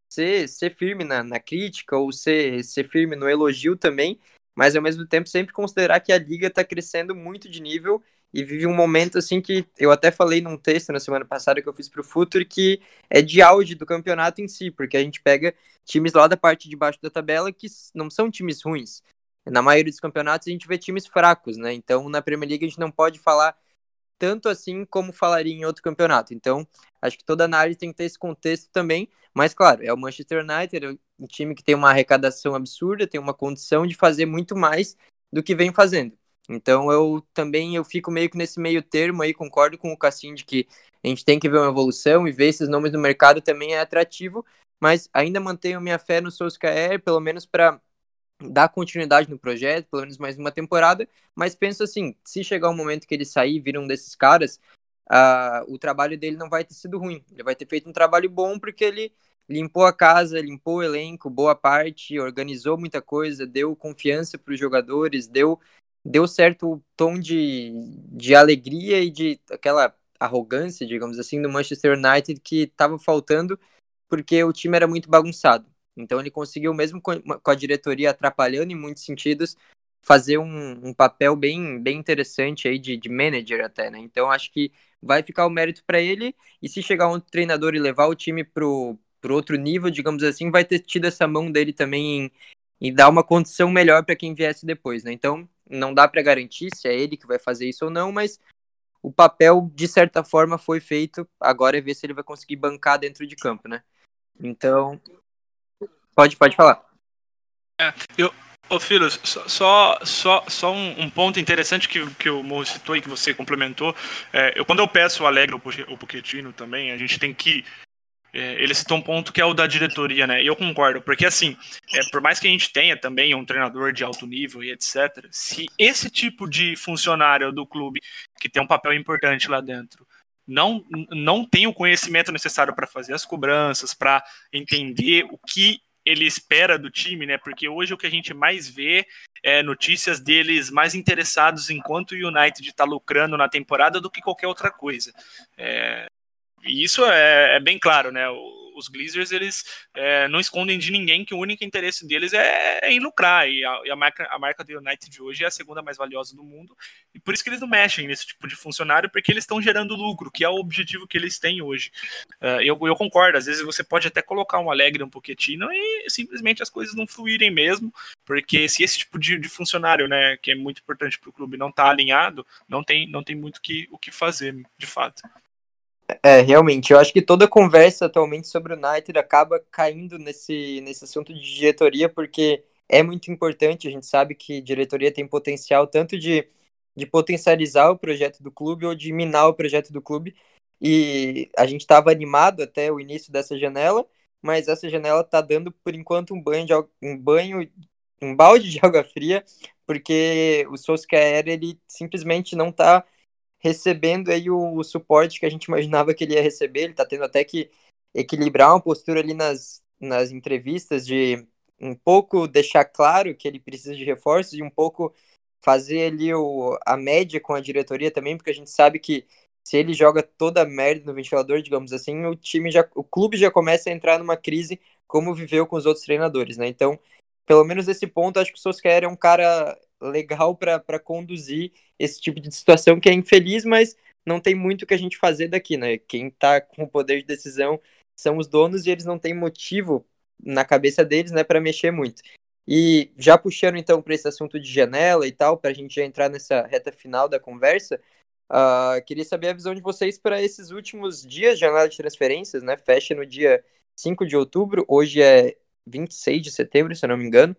ser, ser firme na, na crítica ou ser, ser firme no elogio também, mas ao mesmo tempo sempre considerar que a liga está crescendo muito de nível e vive um momento assim que eu até falei num texto na semana passada que eu fiz para o Futuro que é de auge do campeonato em si, porque a gente pega times lá da parte de baixo da tabela que não são times ruins. Na maioria dos campeonatos a gente vê times fracos, né? Então na Premier League a gente não pode falar tanto assim como falaria em outro campeonato. Então, acho que toda análise tem que ter esse contexto também. Mas, claro, é o Manchester United, é um time que tem uma arrecadação absurda, tem uma condição de fazer muito mais do que vem fazendo. Então eu também eu fico meio que nesse meio termo aí, concordo com o Cassim de que a gente tem que ver uma evolução e ver esses nomes no mercado também é atrativo, mas ainda mantenho minha fé no Solskjaer, pelo menos para dar continuidade no projeto, pelo menos mais uma temporada, mas penso assim, se chegar um momento que ele sair, vir um desses caras, uh, o trabalho dele não vai ter sido ruim, ele vai ter feito um trabalho bom porque ele limpou a casa, limpou o elenco, boa parte, organizou muita coisa, deu confiança para os jogadores, deu deu certo tom de, de alegria e de aquela arrogância, digamos assim, do Manchester United que estava faltando porque o time era muito bagunçado. Então ele conseguiu, mesmo com a diretoria atrapalhando em muitos sentidos, fazer um, um, papel bem, bem interessante aí de, de manager até, né? Então acho que vai ficar o mérito para ele e se chegar um treinador e levar o time pro, pro outro nível, digamos assim, vai ter tido essa mão dele também em, em dar uma condição melhor para quem viesse depois, né? Então não dá para garantir se é ele que vai fazer isso ou não, mas o papel de certa forma foi feito. Agora é ver se ele vai conseguir bancar dentro de campo, né? Então pode pode falar. É, eu, Ô, Filho, só, só, só um, um, ponto interessante que, que o Morro citou e que você complementou. É, eu, quando eu peço o Alegre ou o Pochettino também, a gente tem que. É, ele citou um ponto que é o da diretoria, né? E eu concordo, porque assim, é, por mais que a gente tenha também um treinador de alto nível e etc., se esse tipo de funcionário do clube, que tem um papel importante lá dentro, não, não tem o conhecimento necessário para fazer as cobranças, para entender o que ele espera do time, né? Porque hoje o que a gente mais vê é notícias deles mais interessados enquanto o United está lucrando na temporada do que qualquer outra coisa. É, e isso é, é, bem claro, né? os Glazers eles é, não escondem de ninguém que o único interesse deles é, é em lucrar. E, a, e a, marca, a marca do United de hoje é a segunda mais valiosa do mundo. E por isso que eles não mexem nesse tipo de funcionário porque eles estão gerando lucro que é o objetivo que eles têm hoje. Uh, eu, eu concordo às vezes você pode até colocar um alegre um pouquinho e simplesmente as coisas não fluírem mesmo porque se esse tipo de, de funcionário né que é muito importante para o clube não está alinhado não tem não tem muito que, o que fazer de fato é, realmente, eu acho que toda conversa atualmente sobre o United acaba caindo nesse, nesse assunto de diretoria, porque é muito importante, a gente sabe que diretoria tem potencial tanto de, de potencializar o projeto do clube ou de minar o projeto do clube, e a gente estava animado até o início dessa janela, mas essa janela está dando, por enquanto, um banho, de, um banho, um balde de água fria, porque o Solskjaer, ele simplesmente não está recebendo aí o, o, suporte que a gente imaginava que ele ia receber. Ele tá tendo até que equilibrar uma postura ali nas, nas entrevistas de um pouco deixar claro que ele precisa de reforços e um pouco fazer ali o, a média com a diretoria também, porque a gente sabe que se ele joga toda a merda no ventilador, digamos assim, o time já, o clube já começa a entrar numa crise como viveu com os outros treinadores, né? Então, pelo menos nesse ponto, acho que o Solskjaer é um cara legal para conduzir esse tipo de situação que é infeliz, mas não tem muito o que a gente fazer daqui, né? Quem está com o poder de decisão são os donos e eles não têm motivo na cabeça deles, né, para mexer muito. E já puxando então para esse assunto de janela e tal, para a gente já entrar nessa reta final da conversa, uh, queria saber a visão de vocês para esses últimos dias janela de transferências, né? Fecha no dia 5 de outubro, hoje é 26 de setembro, se eu não me engano.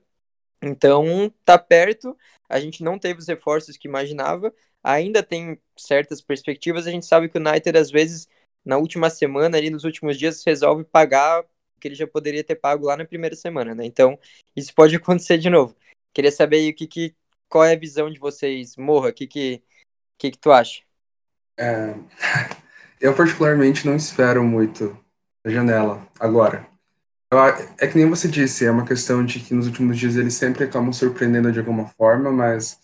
Então, tá perto. A gente não teve os reforços que imaginava. Ainda tem certas perspectivas. A gente sabe que o United, às vezes, na última semana, ali nos últimos dias, resolve pagar o que ele já poderia ter pago lá na primeira semana, né? Então, isso pode acontecer de novo. Queria saber aí o que, que qual é a visão de vocês, Morra, o que, que, que, que tu acha? É... Eu, particularmente, não espero muito a janela agora. É que nem você disse, é uma questão de que nos últimos dias eles sempre acabam surpreendendo de alguma forma, mas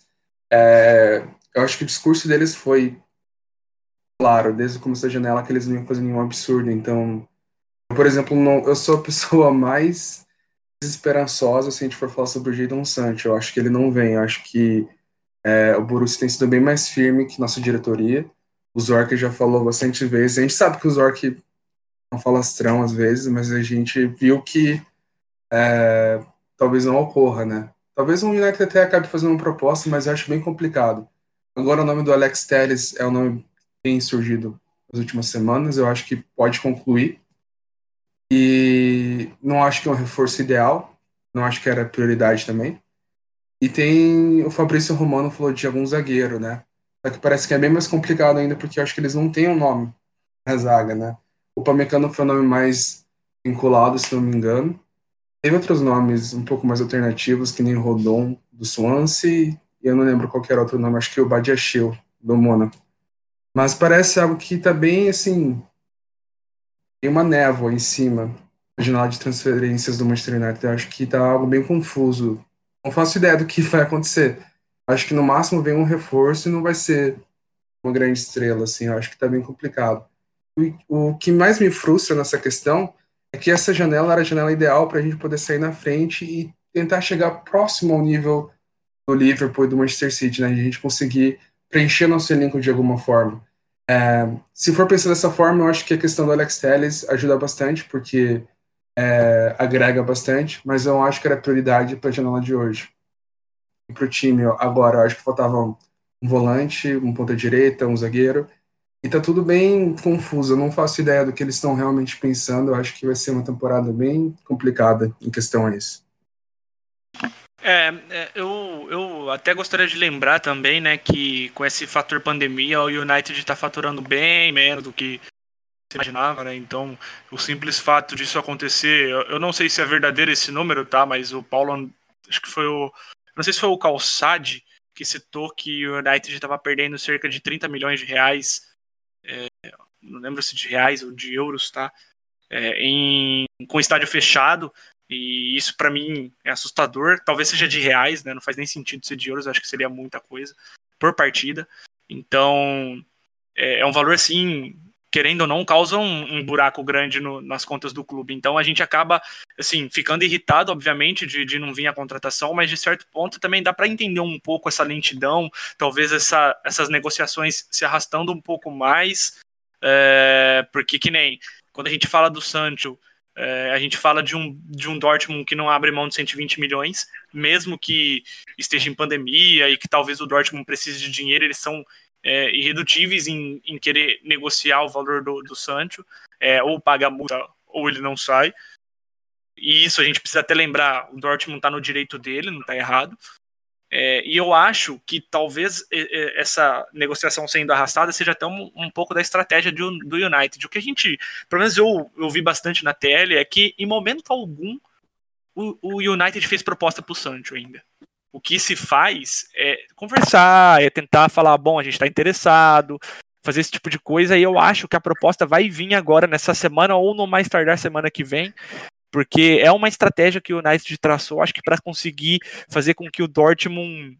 é, eu acho que o discurso deles foi claro, desde o começo da janela, que eles não iam fazer nenhum absurdo. Então, eu, por exemplo, não, eu sou a pessoa mais desesperançosa se a gente for falar sobre o Jadon Sancho. Eu acho que ele não vem. Eu acho que é, o Borussia tem sido bem mais firme que nossa diretoria. O Zork já falou bastante vezes. A gente sabe que o Zork um falastrão às vezes, mas a gente viu que é, talvez não ocorra, né? Talvez o United até acabe fazendo uma proposta, mas eu acho bem complicado. Agora o nome do Alex Telles é o nome que tem surgido nas últimas semanas, eu acho que pode concluir. E não acho que é um reforço ideal, não acho que era prioridade também. E tem o Fabrício Romano falou de algum zagueiro, né? Só que parece que é bem mais complicado ainda, porque eu acho que eles não têm um nome na zaga, né? O Pamecano foi o nome mais vinculado, se não me engano. Teve outros nomes um pouco mais alternativos, que nem Rodon, do Swansea, e eu não lembro qualquer outro nome, acho que o Badiachil, do Mônaco. Mas parece algo que tá bem, assim, tem uma névoa em cima da janela de transferências do Manchester United. Eu acho que tá algo bem confuso. Não faço ideia do que vai acontecer. Acho que no máximo vem um reforço e não vai ser uma grande estrela, assim. Eu acho que tá bem complicado o que mais me frustra nessa questão é que essa janela era a janela ideal para a gente poder sair na frente e tentar chegar próximo ao nível do Liverpool e do Manchester City, né? A gente conseguir preencher nosso elenco de alguma forma. É, se for pensar dessa forma, eu acho que a questão do Alex Telles ajuda bastante, porque é, agrega bastante, mas eu acho que era prioridade para a janela de hoje. E para o time agora, eu acho que faltava um volante, um ponta-direita, um zagueiro, e tá tudo bem confuso, eu não faço ideia do que eles estão realmente pensando, eu acho que vai ser uma temporada bem complicada em questão a isso. É, é, eu, eu até gostaria de lembrar também, né, que com esse fator pandemia, o United está faturando bem menos do que se imaginava, né? Então, o simples fato disso acontecer, eu, eu, não sei se é verdadeiro esse número, tá? Mas o Paulo, acho que foi o, não sei se foi o Calçade que citou que o United estava perdendo cerca de 30 milhões de reais, é, não lembro se de reais ou de euros, tá? É, em, com estádio fechado e isso para mim é assustador. Talvez seja de reais, né? Não faz nem sentido ser de euros, acho que seria muita coisa por partida. Então é, é um valor assim, querendo ou não, causa um, um buraco grande no, nas contas do clube. Então a gente acaba assim ficando irritado, obviamente, de, de não vir a contratação, mas de certo ponto também dá para entender um pouco essa lentidão, talvez essa, essas negociações se arrastando um pouco mais, é, porque que nem quando a gente fala do Sancho é, a gente fala de um, de um Dortmund que não abre mão de 120 milhões, mesmo que esteja em pandemia e que talvez o Dortmund precise de dinheiro, eles são é, irredutíveis em, em querer negociar o valor do, do Sancho, é, ou paga a multa ou ele não sai. E isso a gente precisa até lembrar, o Dortmund está no direito dele, não está errado. É, e eu acho que talvez essa negociação sendo arrastada seja até um, um pouco da estratégia do, do, United. O que a gente, pelo menos eu, eu vi bastante na tele, é que em momento algum o, o United fez proposta para o Sancho ainda. O que se faz é conversar, é tentar falar, bom, a gente está interessado, fazer esse tipo de coisa, e eu acho que a proposta vai vir agora nessa semana ou no mais tardar semana que vem, porque é uma estratégia que o United traçou, acho que para conseguir fazer com que o Dortmund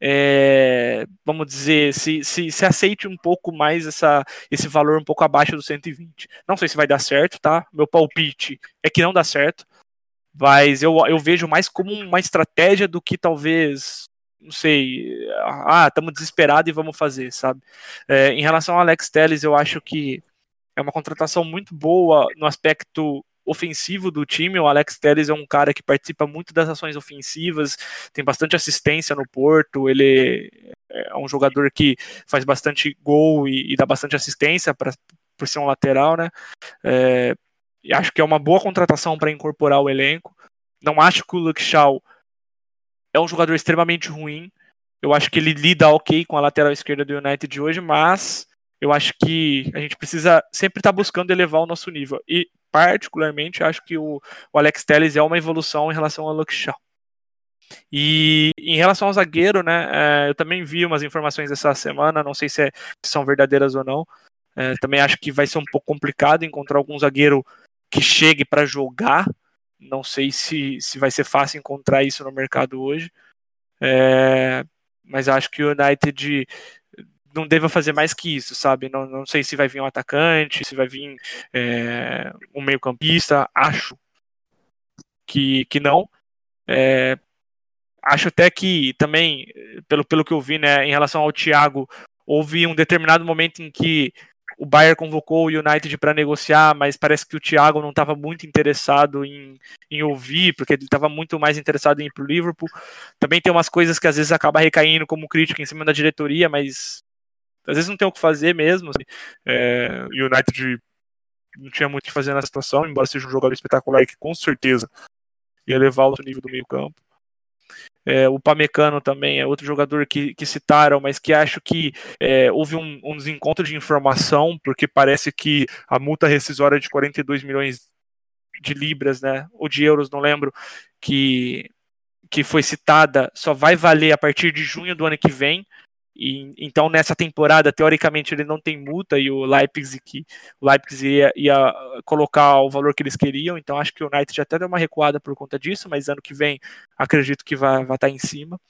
é, vamos dizer, se, se, se, aceite um pouco mais essa, esse valor um pouco abaixo do 120. Não sei se vai dar certo, tá? Meu palpite é que não dá certo, mas eu, eu vejo mais como uma estratégia do que talvez, não sei, ah, estamos desesperados e vamos fazer, sabe? É, em relação ao Alex Telles, eu acho que é uma contratação muito boa no aspecto ofensivo do time. O Alex Telles é um cara que participa muito das ações ofensivas, tem bastante assistência no Porto, ele é um jogador que faz bastante gol e, e dá bastante assistência para por ser um lateral, né? É, acho que é uma boa contratação para incorporar o elenco. Não acho que o Shaw é um jogador extremamente ruim. Eu acho que ele lida ok com a lateral esquerda do United de hoje, mas eu acho que a gente precisa sempre estar tá buscando elevar o nosso nível. E, particularmente, acho que o, o Alex Telles é uma evolução em relação ao Shaw. E em relação ao zagueiro, né, é, eu também vi umas informações essa semana, não sei se, é, se são verdadeiras ou não. É, também acho que vai ser um pouco complicado encontrar algum zagueiro que chegue para jogar. Não sei se, se vai ser fácil encontrar isso no mercado hoje. É, mas acho que o United não deva fazer mais que isso, sabe? Não, não sei se vai vir um atacante, se vai vir é, um meio-campista, acho que, que não. É, acho até que também, pelo, pelo que eu vi, né, em relação ao Thiago, houve um determinado momento em que o Bayern convocou o United para negociar, mas parece que o Thiago não estava muito interessado em, em ouvir, porque ele estava muito mais interessado em ir para o Liverpool. Também tem umas coisas que às vezes acaba recaindo como crítica em cima da diretoria, mas às vezes não tem o que fazer mesmo. Assim. É, o United não tinha muito o que fazer na situação, embora seja um jogador espetacular que com certeza ia levar o nível do meio campo. É, o Pamecano também é outro jogador que, que citaram, mas que acho que é, houve um, um, desencontro de informação, porque parece que a multa rescisória de 42 milhões de libras, né, ou de euros, não lembro, que, que foi citada, só vai valer a partir de junho do ano que vem. E, então, nessa temporada, teoricamente, ele não tem multa e o Leipzig, o Leipzig ia, ia, colocar o valor que eles queriam. Então, acho que o United até deu uma recuada por conta disso, mas ano que vem acredito que vai, estar em cima.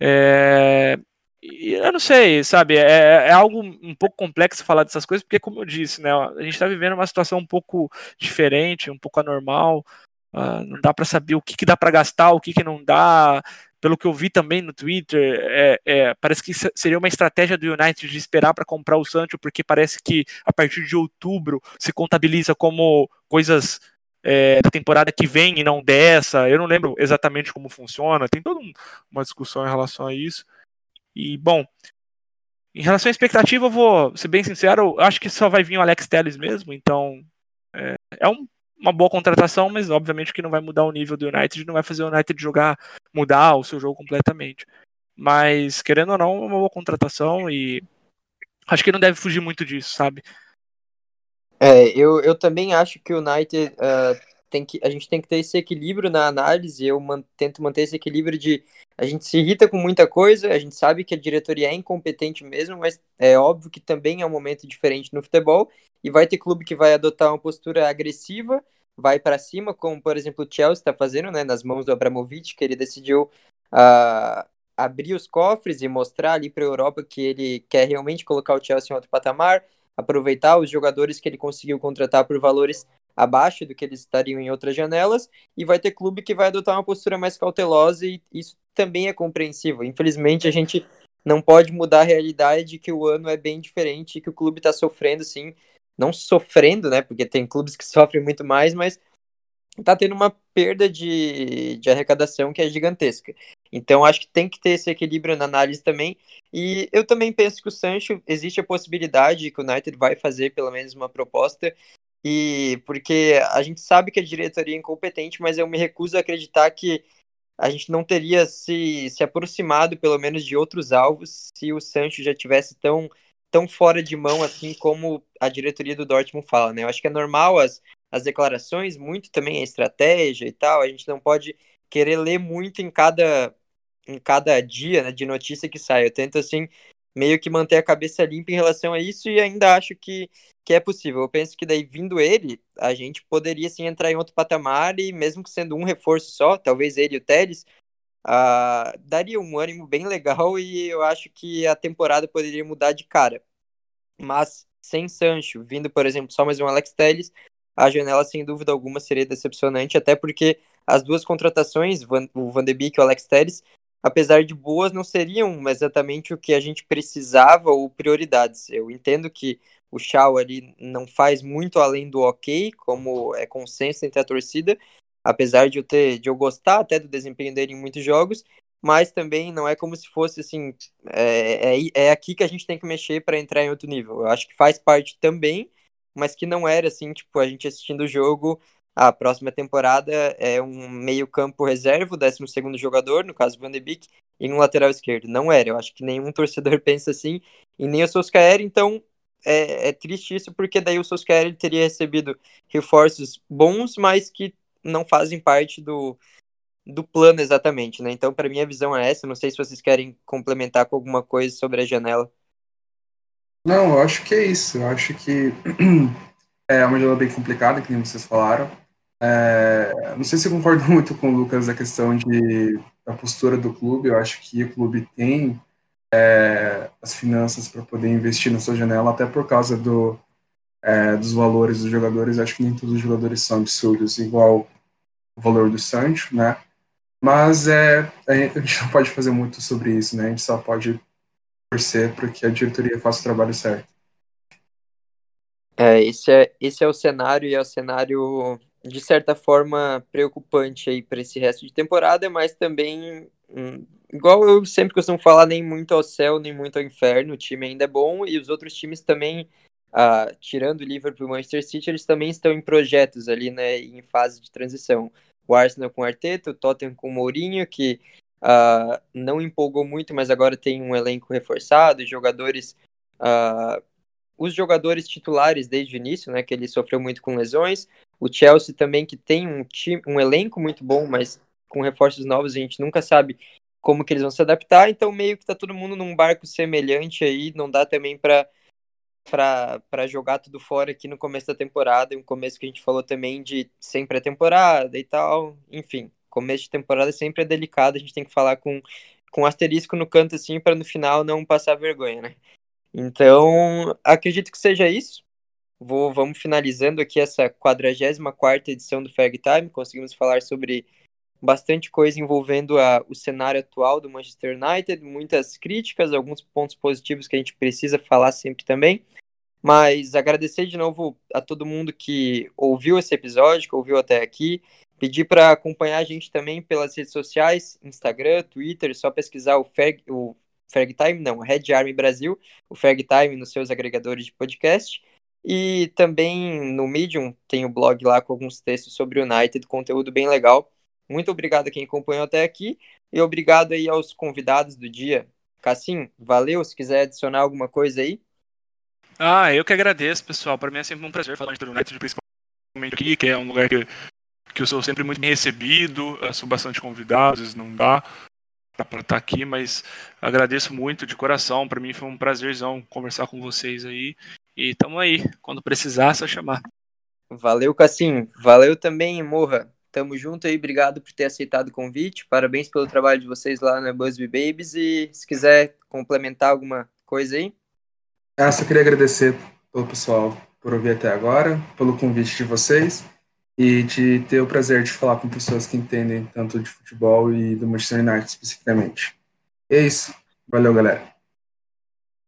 É, eu não sei, sabe? É, é, algo um pouco complexo falar dessas coisas, porque, como eu disse, né, a gente está vivendo uma situação um pouco diferente, um pouco anormal. Uh, não dá para saber o que, que dá para gastar, o que, que não dá. Pelo que eu vi também no Twitter, é, é, parece que seria uma estratégia do United de esperar para comprar o Sancho, porque parece que a partir de outubro se contabiliza como coisas é, da temporada que vem e não dessa. Eu não lembro exatamente como funciona, tem toda um, uma discussão em relação a isso. E, bom, em relação à expectativa, eu vou ser bem sincero, acho que só vai vir o Alex Telles mesmo, então é, é um uma boa contratação, mas obviamente que não vai mudar o nível do United, não vai fazer o United jogar, mudar o seu jogo completamente. Mas, querendo ou não, é uma boa contratação e acho que não deve fugir muito disso, sabe? É, eu, eu também acho que o United uh, tem que. A gente tem que ter esse equilíbrio na análise. Eu man, tento manter esse equilíbrio de. A gente se irrita com muita coisa, a gente sabe que a diretoria é incompetente mesmo, mas é óbvio que também é um momento diferente no futebol e vai ter clube que vai adotar uma postura agressiva, vai para cima, como por exemplo o Chelsea está fazendo, né, nas mãos do Abramovich, que ele decidiu uh, abrir os cofres e mostrar ali para a Europa que ele quer realmente colocar o Chelsea em outro patamar, aproveitar os jogadores que ele conseguiu contratar por valores abaixo do que eles estariam em outras janelas, e vai ter clube que vai adotar uma postura mais cautelosa, e isso também é compreensível. Infelizmente, a gente não pode mudar a realidade que o ano é bem diferente e que o clube está sofrendo, sim, não sofrendo, né? Porque tem clubes que sofrem muito mais, mas tá tendo uma perda de, de arrecadação que é gigantesca. Então acho que tem que ter esse equilíbrio na análise também. E eu também penso que o Sancho existe a possibilidade que o United vai fazer pelo menos uma proposta. E porque a gente sabe que a diretoria é incompetente, mas eu me recuso a acreditar que a gente não teria se, se aproximado pelo menos de outros alvos se o Sancho já tivesse tão tão fora de mão assim como a diretoria do Dortmund fala, né? Eu acho que é normal as, as declarações, muito também a estratégia e tal. A gente não pode querer ler muito em cada em cada dia né, de notícia que sai. Eu tento assim meio que manter a cabeça limpa em relação a isso e ainda acho que, que é possível. Eu penso que daí vindo ele, a gente poderia sim entrar em outro patamar e mesmo que sendo um reforço só, talvez ele e o Teles, Uh, daria um ânimo bem legal e eu acho que a temporada poderia mudar de cara. Mas sem Sancho, vindo, por exemplo, só mais um Alex Telles, a janela sem dúvida alguma seria decepcionante, até porque as duas contratações, o Van de Beek e o Alex Telles, apesar de boas, não seriam exatamente o que a gente precisava ou prioridades. Eu entendo que o Shaw ali não faz muito além do ok, como é consenso entre a torcida, apesar de eu ter de eu gostar até do desempenho dele em muitos jogos, mas também não é como se fosse assim, é, é, é aqui que a gente tem que mexer para entrar em outro nível. Eu acho que faz parte também, mas que não era assim, tipo, a gente assistindo o jogo, a próxima temporada é um meio-campo reserva, o 12 jogador, no caso Van de Beek, e um lateral esquerdo. Não era, eu acho que nenhum torcedor pensa assim, e nem o Solskjaer, então é, é triste isso, porque daí o Solskjaer teria recebido reforços bons, mas que não fazem parte do, do plano exatamente, né? Então, para mim, a visão é essa. Não sei se vocês querem complementar com alguma coisa sobre a janela. Não, eu acho que é isso. Eu acho que é uma janela bem complicada, que nem vocês falaram. É, não sei se eu concordo muito com o Lucas da questão de, da postura do clube. Eu acho que o clube tem é, as finanças para poder investir na sua janela, até por causa do, é, dos valores dos jogadores. Eu acho que nem todos os jogadores são absurdos, igual o valor do Sancho, né? Mas é, a gente não pode fazer muito sobre isso, né? A gente só pode torcer para que a diretoria faça o trabalho certo. É, esse é, esse é o cenário e é o cenário de certa forma preocupante aí para esse resto de temporada, mas também hum, igual eu sempre costumo falar, nem muito ao céu, nem muito ao inferno. O time ainda é bom e os outros times também, ah, tirando o Liverpool e o Manchester City, eles também estão em projetos ali, né, em fase de transição o Arsenal com o Arteta, o Tottenham com o Mourinho, que uh, não empolgou muito, mas agora tem um elenco reforçado, jogadores. Uh, os jogadores titulares desde o início, né, que ele sofreu muito com lesões. O Chelsea também, que tem um, time, um elenco muito bom, mas com reforços novos a gente nunca sabe como que eles vão se adaptar. Então, meio que tá todo mundo num barco semelhante aí, não dá também para para jogar tudo fora aqui no começo da temporada, um começo que a gente falou também de sem pré-temporada e tal, enfim, começo de temporada sempre é delicado, a gente tem que falar com, com um asterisco no canto assim, para no final não passar vergonha, né? Então, acredito que seja isso. Vou, vamos finalizando aqui essa 44 edição do Fag Time. Conseguimos falar sobre bastante coisa envolvendo a, o cenário atual do Manchester United, muitas críticas, alguns pontos positivos que a gente precisa falar sempre também. Mas agradecer de novo a todo mundo que ouviu esse episódio, que ouviu até aqui. Pedir para acompanhar a gente também pelas redes sociais, Instagram, Twitter, só pesquisar o Ferg, o Ferg Time, não, Red Army Brasil, o Ferg Time nos seus agregadores de podcast. E também no Medium tem o blog lá com alguns textos sobre o United, conteúdo bem legal. Muito obrigado a quem acompanhou até aqui e obrigado aí aos convidados do dia. Cassim, valeu. Se quiser adicionar alguma coisa aí. Ah, eu que agradeço, pessoal. Para mim é sempre um prazer falar de United, principalmente aqui, que é um lugar que, que eu sou sempre muito bem recebido. Eu sou bastante convidado, às vezes não dá para estar aqui, mas agradeço muito de coração. Para mim foi um prazerzão conversar com vocês aí. E tamo aí. Quando precisar, é só chamar. Valeu, Cassim. Valeu também, Morra. Tamo junto aí, obrigado por ter aceitado o convite. Parabéns pelo trabalho de vocês lá na Busby Babies. E se quiser complementar alguma coisa aí. Ah, só queria agradecer pelo pessoal por ouvir até agora, pelo convite de vocês e de ter o prazer de falar com pessoas que entendem tanto de futebol e do Manchester United especificamente. É isso. Valeu, galera.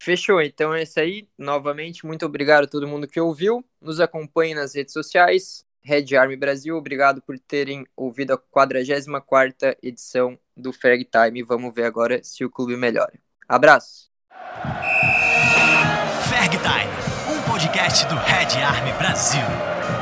Fechou, então é isso aí. Novamente, muito obrigado a todo mundo que ouviu. Nos acompanhe nas redes sociais. Red Army Brasil, obrigado por terem ouvido a 44 edição do Ferg Time. Vamos ver agora se o clube melhora. Abraço! Ferg Time, um podcast do Red Army Brasil.